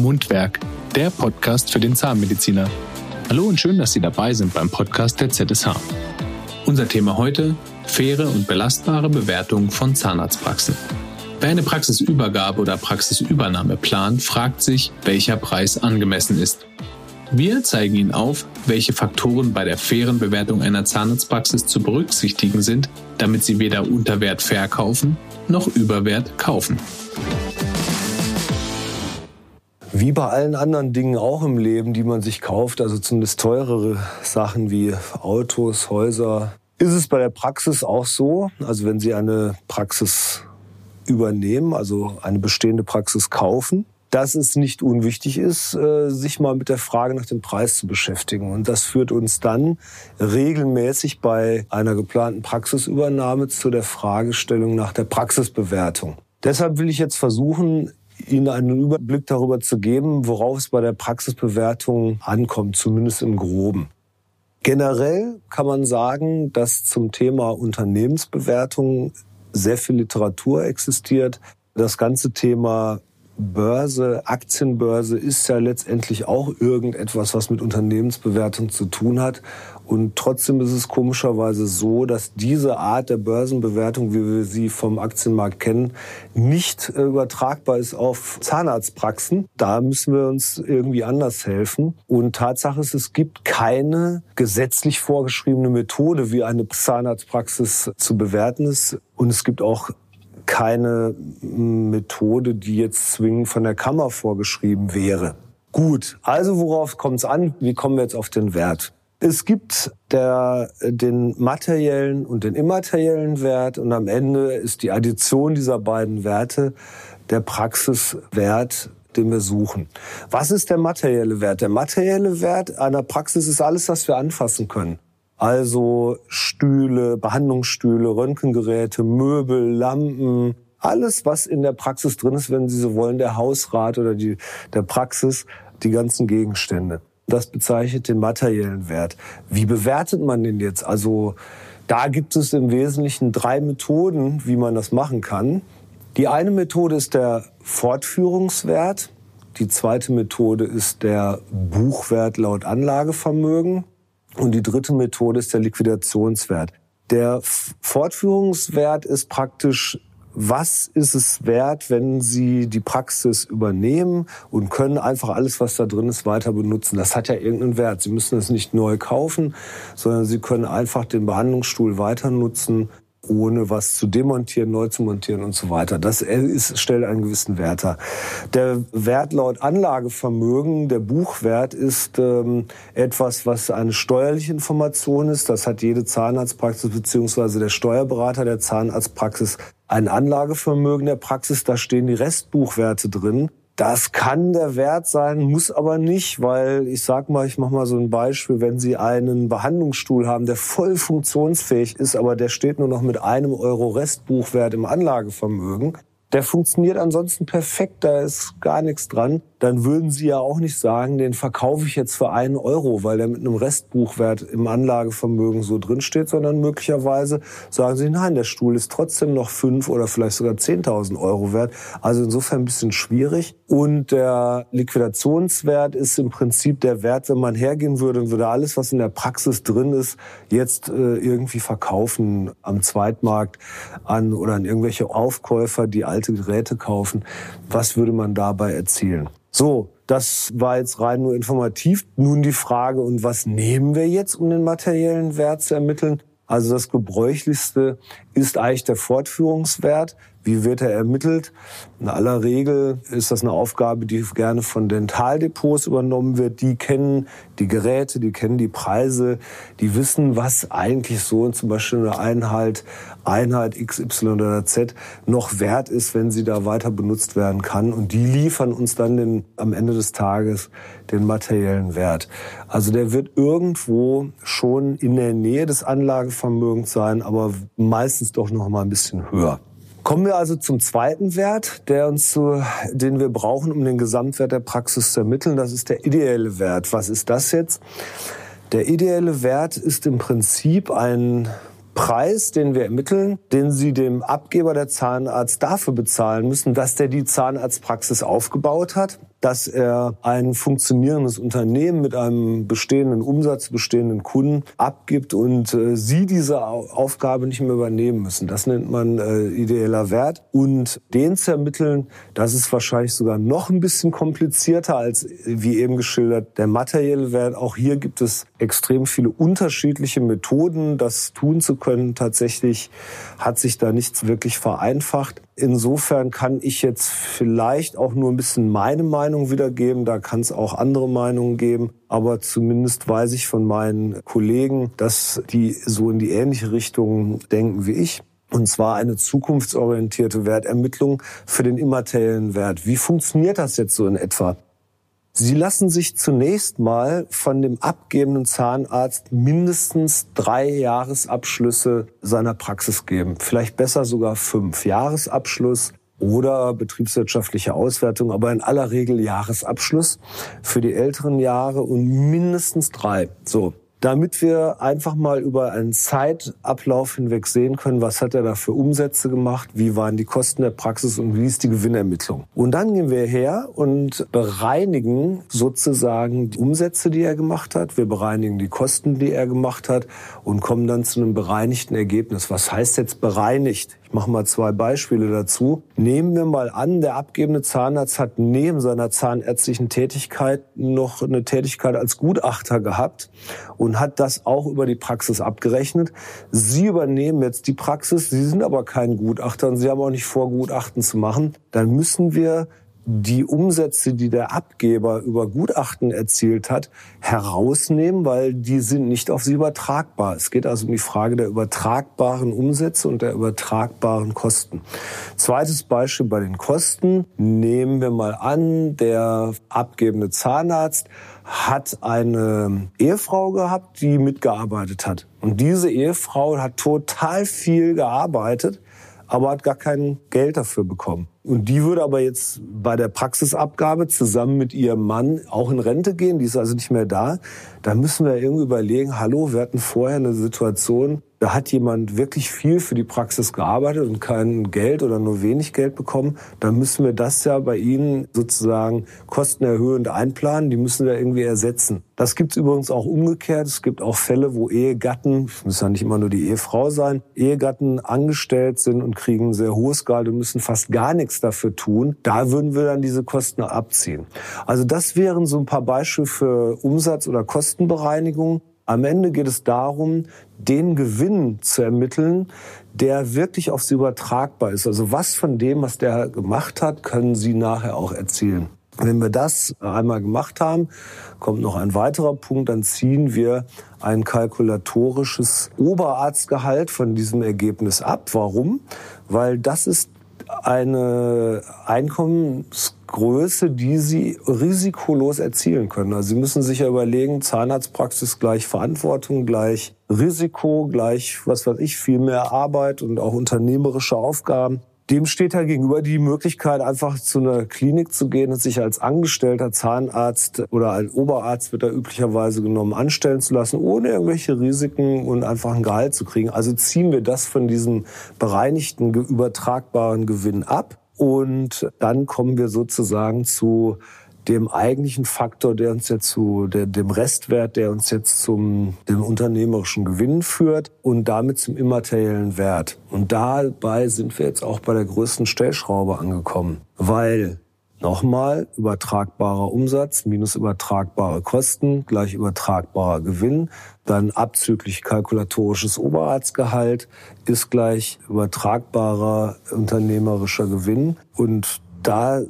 Mundwerk, der Podcast für den Zahnmediziner. Hallo und schön, dass Sie dabei sind beim Podcast der ZSH. Unser Thema heute: faire und belastbare Bewertung von Zahnarztpraxen. Wer eine Praxisübergabe oder Praxisübernahme plant, fragt sich, welcher Preis angemessen ist. Wir zeigen Ihnen auf, welche Faktoren bei der fairen Bewertung einer Zahnarztpraxis zu berücksichtigen sind, damit Sie weder Unterwert verkaufen noch Überwert kaufen. Wie bei allen anderen Dingen auch im Leben, die man sich kauft, also zumindest teurere Sachen wie Autos, Häuser, ist es bei der Praxis auch so. Also wenn Sie eine Praxis übernehmen, also eine bestehende Praxis kaufen, dass es nicht unwichtig ist, äh, sich mal mit der Frage nach dem Preis zu beschäftigen. Und das führt uns dann regelmäßig bei einer geplanten Praxisübernahme zu der Fragestellung nach der Praxisbewertung. Deshalb will ich jetzt versuchen, Ihnen einen Überblick darüber zu geben, worauf es bei der Praxisbewertung ankommt, zumindest im groben. Generell kann man sagen, dass zum Thema Unternehmensbewertung sehr viel Literatur existiert. Das ganze Thema Börse, Aktienbörse ist ja letztendlich auch irgendetwas, was mit Unternehmensbewertung zu tun hat. Und trotzdem ist es komischerweise so, dass diese Art der Börsenbewertung, wie wir sie vom Aktienmarkt kennen, nicht äh, übertragbar ist auf Zahnarztpraxen. Da müssen wir uns irgendwie anders helfen. Und Tatsache ist, es gibt keine gesetzlich vorgeschriebene Methode, wie eine Zahnarztpraxis zu bewerten ist. Und es gibt auch keine Methode, die jetzt zwingend von der Kammer vorgeschrieben wäre. Gut, also worauf kommt es an? Wie kommen wir jetzt auf den Wert? Es gibt der, den materiellen und den immateriellen Wert und am Ende ist die Addition dieser beiden Werte der Praxiswert, den wir suchen. Was ist der materielle Wert? Der materielle Wert einer Praxis ist alles, was wir anfassen können. Also Stühle, Behandlungsstühle, Röntgengeräte, Möbel, Lampen, alles, was in der Praxis drin ist, wenn Sie so wollen, der Hausrat oder die, der Praxis, die ganzen Gegenstände. Das bezeichnet den materiellen Wert. Wie bewertet man den jetzt? Also da gibt es im Wesentlichen drei Methoden, wie man das machen kann. Die eine Methode ist der Fortführungswert. Die zweite Methode ist der Buchwert laut Anlagevermögen. Und die dritte Methode ist der Liquidationswert. Der Fortführungswert ist praktisch, was ist es wert, wenn Sie die Praxis übernehmen und können einfach alles, was da drin ist, weiter benutzen. Das hat ja irgendeinen Wert. Sie müssen es nicht neu kaufen, sondern Sie können einfach den Behandlungsstuhl weiter nutzen ohne was zu demontieren, neu zu montieren und so weiter. Das ist, stellt einen gewissen Wert dar. Der Wert laut Anlagevermögen, der Buchwert, ist ähm, etwas, was eine steuerliche Information ist. Das hat jede Zahnarztpraxis beziehungsweise der Steuerberater der Zahnarztpraxis ein Anlagevermögen der Praxis. Da stehen die Restbuchwerte drin. Das kann der Wert sein, muss aber nicht, weil ich sag mal, ich mache mal so ein Beispiel, wenn Sie einen Behandlungsstuhl haben, der voll funktionsfähig ist, aber der steht nur noch mit einem Euro Restbuchwert im Anlagevermögen, der funktioniert ansonsten perfekt, da ist gar nichts dran. Dann würden Sie ja auch nicht sagen, den verkaufe ich jetzt für einen Euro, weil der mit einem Restbuchwert im Anlagevermögen so drinsteht, sondern möglicherweise sagen Sie, nein, der Stuhl ist trotzdem noch fünf oder vielleicht sogar 10.000 Euro wert. Also insofern ein bisschen schwierig. Und der Liquidationswert ist im Prinzip der Wert, wenn man hergehen würde und würde alles, was in der Praxis drin ist, jetzt äh, irgendwie verkaufen am Zweitmarkt an oder an irgendwelche Aufkäufer, die alte Geräte kaufen. Was würde man dabei erzielen? So, das war jetzt rein nur informativ. Nun die Frage, und was nehmen wir jetzt, um den materiellen Wert zu ermitteln? Also das gebräuchlichste ist eigentlich der Fortführungswert. Wie wird er ermittelt? In aller Regel ist das eine Aufgabe, die gerne von Dentaldepots übernommen wird. Die kennen die Geräte, die kennen die Preise, die wissen, was eigentlich so zum Beispiel eine Einheit, Einheit XY oder Z noch wert ist, wenn sie da weiter benutzt werden kann. Und die liefern uns dann den, am Ende des Tages den materiellen Wert. Also der wird irgendwo schon in der Nähe des Anlagevermögens sein, aber meistens doch noch mal ein bisschen höher. Kommen wir also zum zweiten Wert, der uns zu, den wir brauchen, um den Gesamtwert der Praxis zu ermitteln. Das ist der ideelle Wert. Was ist das jetzt? Der ideelle Wert ist im Prinzip ein Preis, den wir ermitteln, den Sie dem Abgeber der Zahnarzt dafür bezahlen müssen, dass der die Zahnarztpraxis aufgebaut hat dass er ein funktionierendes Unternehmen mit einem bestehenden Umsatz, bestehenden Kunden abgibt und äh, sie diese Aufgabe nicht mehr übernehmen müssen. Das nennt man äh, ideeller Wert. Und den zu ermitteln, das ist wahrscheinlich sogar noch ein bisschen komplizierter als, wie eben geschildert, der materielle Wert. Auch hier gibt es extrem viele unterschiedliche Methoden, das tun zu können. Tatsächlich hat sich da nichts wirklich vereinfacht. Insofern kann ich jetzt vielleicht auch nur ein bisschen meine Meinung wiedergeben. Da kann es auch andere Meinungen geben. Aber zumindest weiß ich von meinen Kollegen, dass die so in die ähnliche Richtung denken wie ich. Und zwar eine zukunftsorientierte Wertermittlung für den immateriellen Wert. Wie funktioniert das jetzt so in etwa? Sie lassen sich zunächst mal von dem abgebenden Zahnarzt mindestens drei Jahresabschlüsse seiner Praxis geben. Vielleicht besser sogar fünf. Jahresabschluss oder betriebswirtschaftliche Auswertung, aber in aller Regel Jahresabschluss für die älteren Jahre und mindestens drei. So damit wir einfach mal über einen Zeitablauf hinweg sehen können, was hat er da für Umsätze gemacht, wie waren die Kosten der Praxis und wie ist die Gewinnermittlung. Und dann gehen wir her und bereinigen sozusagen die Umsätze, die er gemacht hat, wir bereinigen die Kosten, die er gemacht hat und kommen dann zu einem bereinigten Ergebnis. Was heißt jetzt bereinigt? Ich mache mal zwei Beispiele dazu. Nehmen wir mal an, der abgebende Zahnarzt hat neben seiner zahnärztlichen Tätigkeit noch eine Tätigkeit als Gutachter gehabt und hat das auch über die Praxis abgerechnet. Sie übernehmen jetzt die Praxis, Sie sind aber kein Gutachter und Sie haben auch nicht vor, Gutachten zu machen. Dann müssen wir die Umsätze, die der Abgeber über Gutachten erzielt hat, herausnehmen, weil die sind nicht auf sie übertragbar. Es geht also um die Frage der übertragbaren Umsätze und der übertragbaren Kosten. Zweites Beispiel bei den Kosten. Nehmen wir mal an, der abgebende Zahnarzt hat eine Ehefrau gehabt, die mitgearbeitet hat. Und diese Ehefrau hat total viel gearbeitet, aber hat gar kein Geld dafür bekommen. Und die würde aber jetzt bei der Praxisabgabe zusammen mit ihrem Mann auch in Rente gehen. Die ist also nicht mehr da. Da müssen wir irgendwie überlegen, hallo, wir hatten vorher eine Situation, da hat jemand wirklich viel für die Praxis gearbeitet und kein Geld oder nur wenig Geld bekommen, dann müssen wir das ja bei Ihnen sozusagen kostenerhöhend einplanen. Die müssen wir irgendwie ersetzen. Das gibt es übrigens auch umgekehrt. Es gibt auch Fälle, wo Ehegatten, es muss ja nicht immer nur die Ehefrau sein, Ehegatten angestellt sind und kriegen ein sehr hohes Gehalt und müssen fast gar nichts dafür tun. Da würden wir dann diese Kosten abziehen. Also das wären so ein paar Beispiele für Umsatz- oder Kostenbereinigung. Am Ende geht es darum, den Gewinn zu ermitteln, der wirklich auf Sie übertragbar ist. Also was von dem, was der gemacht hat, können Sie nachher auch erzielen. Wenn wir das einmal gemacht haben, kommt noch ein weiterer Punkt, dann ziehen wir ein kalkulatorisches Oberarztgehalt von diesem Ergebnis ab. Warum? Weil das ist eine Einkommensgröße, die Sie risikolos erzielen können. Also Sie müssen sich ja überlegen, Zahnarztpraxis gleich Verantwortung, gleich Risiko, gleich, was weiß ich, viel mehr Arbeit und auch unternehmerische Aufgaben. Dem steht halt gegenüber die Möglichkeit, einfach zu einer Klinik zu gehen und sich als angestellter Zahnarzt oder als Oberarzt wird da üblicherweise genommen, anstellen zu lassen, ohne irgendwelche Risiken und einfach ein Gehalt zu kriegen. Also ziehen wir das von diesem bereinigten, übertragbaren Gewinn ab. Und dann kommen wir sozusagen zu dem eigentlichen Faktor, der uns jetzt zu der, dem Restwert, der uns jetzt zum dem unternehmerischen Gewinn führt und damit zum immateriellen Wert. Und dabei sind wir jetzt auch bei der größten Stellschraube angekommen, weil Nochmal, übertragbarer Umsatz minus übertragbare Kosten gleich übertragbarer Gewinn. Dann abzüglich kalkulatorisches Oberarztgehalt ist gleich übertragbarer unternehmerischer Gewinn. Und da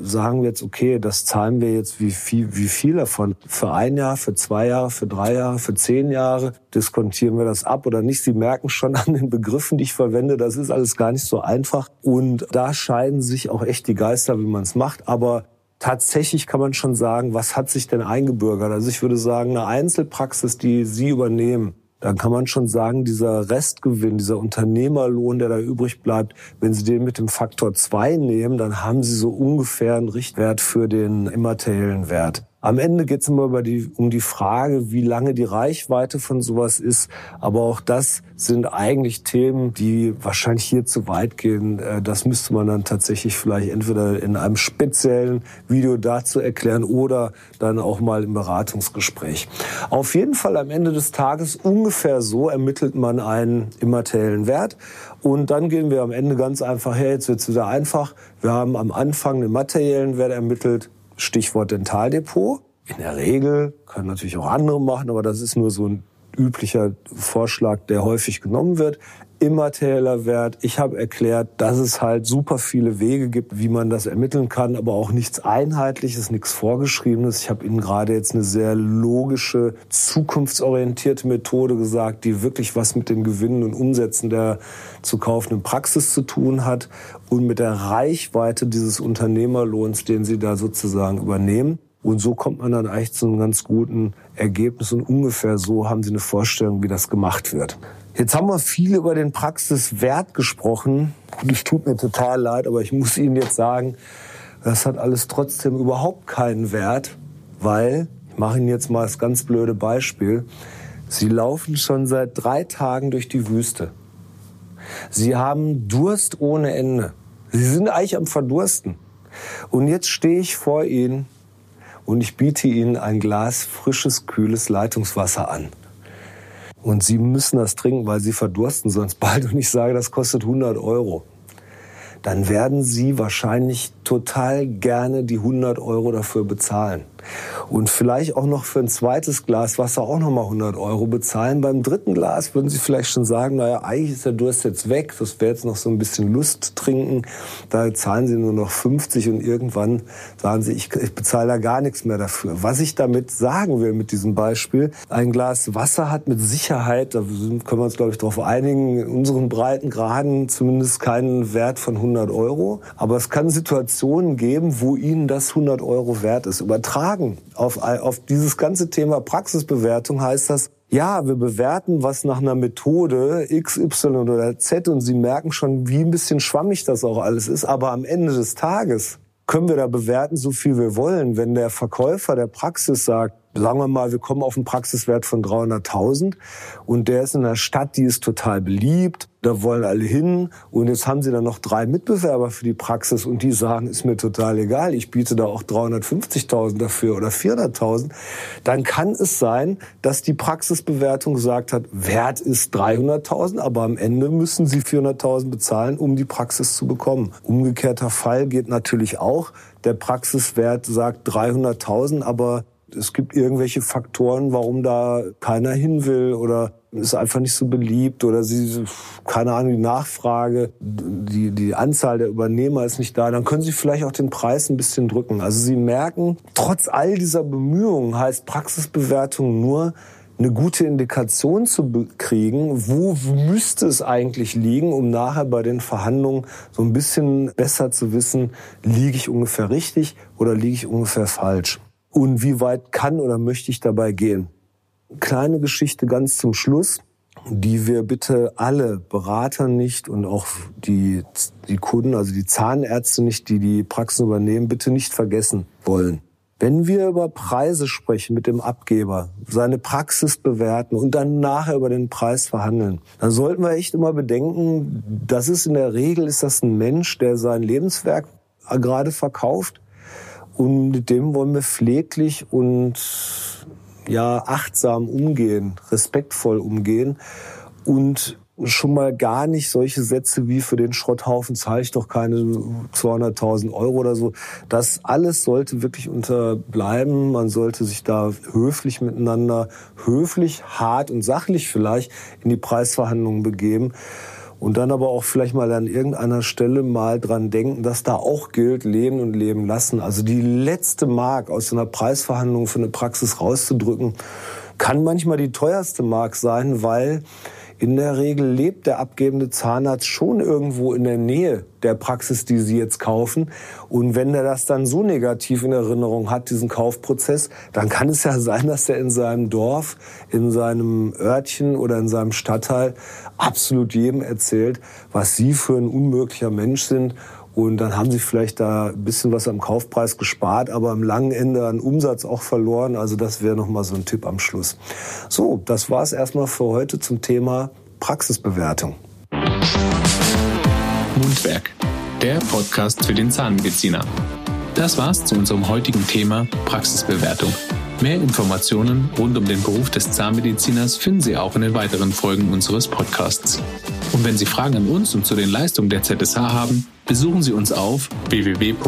sagen wir jetzt, okay, das zahlen wir jetzt wie viel, wie viel davon? Für ein Jahr, für zwei Jahre, für drei Jahre, für zehn Jahre? Diskontieren wir das ab oder nicht? Sie merken schon an den Begriffen, die ich verwende, das ist alles gar nicht so einfach. Und da scheiden sich auch echt die Geister, wie man es macht. Aber tatsächlich kann man schon sagen, was hat sich denn eingebürgert? Also ich würde sagen, eine Einzelpraxis, die Sie übernehmen, dann kann man schon sagen, dieser Restgewinn, dieser Unternehmerlohn, der da übrig bleibt, wenn Sie den mit dem Faktor zwei nehmen, dann haben Sie so ungefähr einen Richtwert für den immateriellen Wert. Am Ende geht es immer die, um die Frage, wie lange die Reichweite von sowas ist. Aber auch das sind eigentlich Themen, die wahrscheinlich hier zu weit gehen. Äh, das müsste man dann tatsächlich vielleicht entweder in einem speziellen Video dazu erklären oder dann auch mal im Beratungsgespräch. Auf jeden Fall am Ende des Tages ungefähr so ermittelt man einen immateriellen Wert. Und dann gehen wir am Ende ganz einfach her. Jetzt wird es wieder einfach. Wir haben am Anfang den materiellen Wert ermittelt. Stichwort Dentaldepot. In der Regel können natürlich auch andere machen, aber das ist nur so ein üblicher Vorschlag, der häufig genommen wird. Immaterieller Wert. Ich habe erklärt, dass es halt super viele Wege gibt, wie man das ermitteln kann, aber auch nichts Einheitliches, nichts Vorgeschriebenes. Ich habe Ihnen gerade jetzt eine sehr logische, zukunftsorientierte Methode gesagt, die wirklich was mit den Gewinnen und Umsätzen der zu kaufenden Praxis zu tun hat und mit der Reichweite dieses Unternehmerlohns, den Sie da sozusagen übernehmen. Und so kommt man dann eigentlich zu einem ganz guten Ergebnis und ungefähr so haben Sie eine Vorstellung, wie das gemacht wird. Jetzt haben wir viel über den Praxiswert gesprochen und es tut mir total leid, aber ich muss Ihnen jetzt sagen, das hat alles trotzdem überhaupt keinen Wert, weil, ich mache Ihnen jetzt mal das ganz blöde Beispiel, Sie laufen schon seit drei Tagen durch die Wüste. Sie haben Durst ohne Ende. Sie sind eigentlich am Verdursten. Und jetzt stehe ich vor Ihnen und ich biete Ihnen ein Glas frisches, kühles Leitungswasser an. Und Sie müssen das trinken, weil Sie verdursten sonst bald. Und ich sage, das kostet 100 Euro dann werden Sie wahrscheinlich total gerne die 100 Euro dafür bezahlen. Und vielleicht auch noch für ein zweites Glas Wasser auch noch mal 100 Euro bezahlen. Beim dritten Glas würden Sie vielleicht schon sagen, naja, eigentlich ist der Durst jetzt weg. Das wäre jetzt noch so ein bisschen Lust trinken. Da zahlen Sie nur noch 50 und irgendwann sagen Sie, ich, ich bezahle da gar nichts mehr dafür. Was ich damit sagen will mit diesem Beispiel, ein Glas Wasser hat mit Sicherheit, da können wir uns glaube ich darauf einigen, in unseren Breitengraden zumindest keinen Wert von 100 Euro. Aber es kann Situationen geben, wo Ihnen das 100 Euro wert ist. Übertragen auf, auf dieses ganze Thema Praxisbewertung heißt das, ja, wir bewerten was nach einer Methode X, Y oder Z und Sie merken schon, wie ein bisschen schwammig das auch alles ist. Aber am Ende des Tages können wir da bewerten, so viel wir wollen. Wenn der Verkäufer der Praxis sagt, sagen wir mal, wir kommen auf einen Praxiswert von 300.000 und der ist in einer Stadt, die ist total beliebt, da wollen alle hin und jetzt haben sie dann noch drei Mitbewerber für die Praxis und die sagen, ist mir total egal, ich biete da auch 350.000 dafür oder 400.000, dann kann es sein, dass die Praxisbewertung gesagt hat, Wert ist 300.000, aber am Ende müssen sie 400.000 bezahlen, um die Praxis zu bekommen. Umgekehrter Fall geht natürlich auch. Der Praxiswert sagt 300.000, aber es gibt irgendwelche Faktoren, warum da keiner hin will oder ist einfach nicht so beliebt oder sie, keine Ahnung, die Nachfrage, die, die Anzahl der Übernehmer ist nicht da, dann können sie vielleicht auch den Preis ein bisschen drücken. Also sie merken, trotz all dieser Bemühungen heißt Praxisbewertung nur, eine gute Indikation zu kriegen, wo müsste es eigentlich liegen, um nachher bei den Verhandlungen so ein bisschen besser zu wissen, liege ich ungefähr richtig oder liege ich ungefähr falsch und wie weit kann oder möchte ich dabei gehen. Kleine Geschichte ganz zum Schluss, die wir bitte alle Berater nicht und auch die, die Kunden, also die Zahnärzte nicht, die die Praxen übernehmen, bitte nicht vergessen wollen. Wenn wir über Preise sprechen mit dem Abgeber, seine Praxis bewerten und dann nachher über den Preis verhandeln, dann sollten wir echt immer bedenken, das ist in der Regel ist das ein Mensch, der sein Lebenswerk gerade verkauft und mit dem wollen wir pfleglich und ja achtsam umgehen, respektvoll umgehen und schon mal gar nicht solche Sätze wie für den Schrotthaufen zahle ich doch keine 200.000 Euro oder so. Das alles sollte wirklich unterbleiben. Man sollte sich da höflich miteinander, höflich, hart und sachlich vielleicht in die Preisverhandlungen begeben. Und dann aber auch vielleicht mal an irgendeiner Stelle mal dran denken, dass da auch gilt, leben und leben lassen. Also die letzte Mark aus einer Preisverhandlung für eine Praxis rauszudrücken, kann manchmal die teuerste Mark sein, weil in der Regel lebt der abgebende Zahnarzt schon irgendwo in der Nähe der Praxis, die Sie jetzt kaufen. Und wenn er das dann so negativ in Erinnerung hat, diesen Kaufprozess, dann kann es ja sein, dass er in seinem Dorf, in seinem Örtchen oder in seinem Stadtteil absolut jedem erzählt, was Sie für ein unmöglicher Mensch sind Und dann haben sie vielleicht da ein bisschen was am Kaufpreis gespart, aber am langen Ende an Umsatz auch verloren. Also das wäre nochmal so ein Tipp am Schluss. So, das war es erstmal für heute zum Thema Praxisbewertung. Mundwerk, der Podcast für den Zahnmediziner. Das war's zu unserem heutigen Thema Praxisbewertung. Mehr Informationen rund um den Beruf des Zahnmediziners finden Sie auch in den weiteren Folgen unseres Podcasts. Und wenn Sie Fragen an uns und zu den Leistungen der ZSH haben, besuchen Sie uns auf www.zsh.de.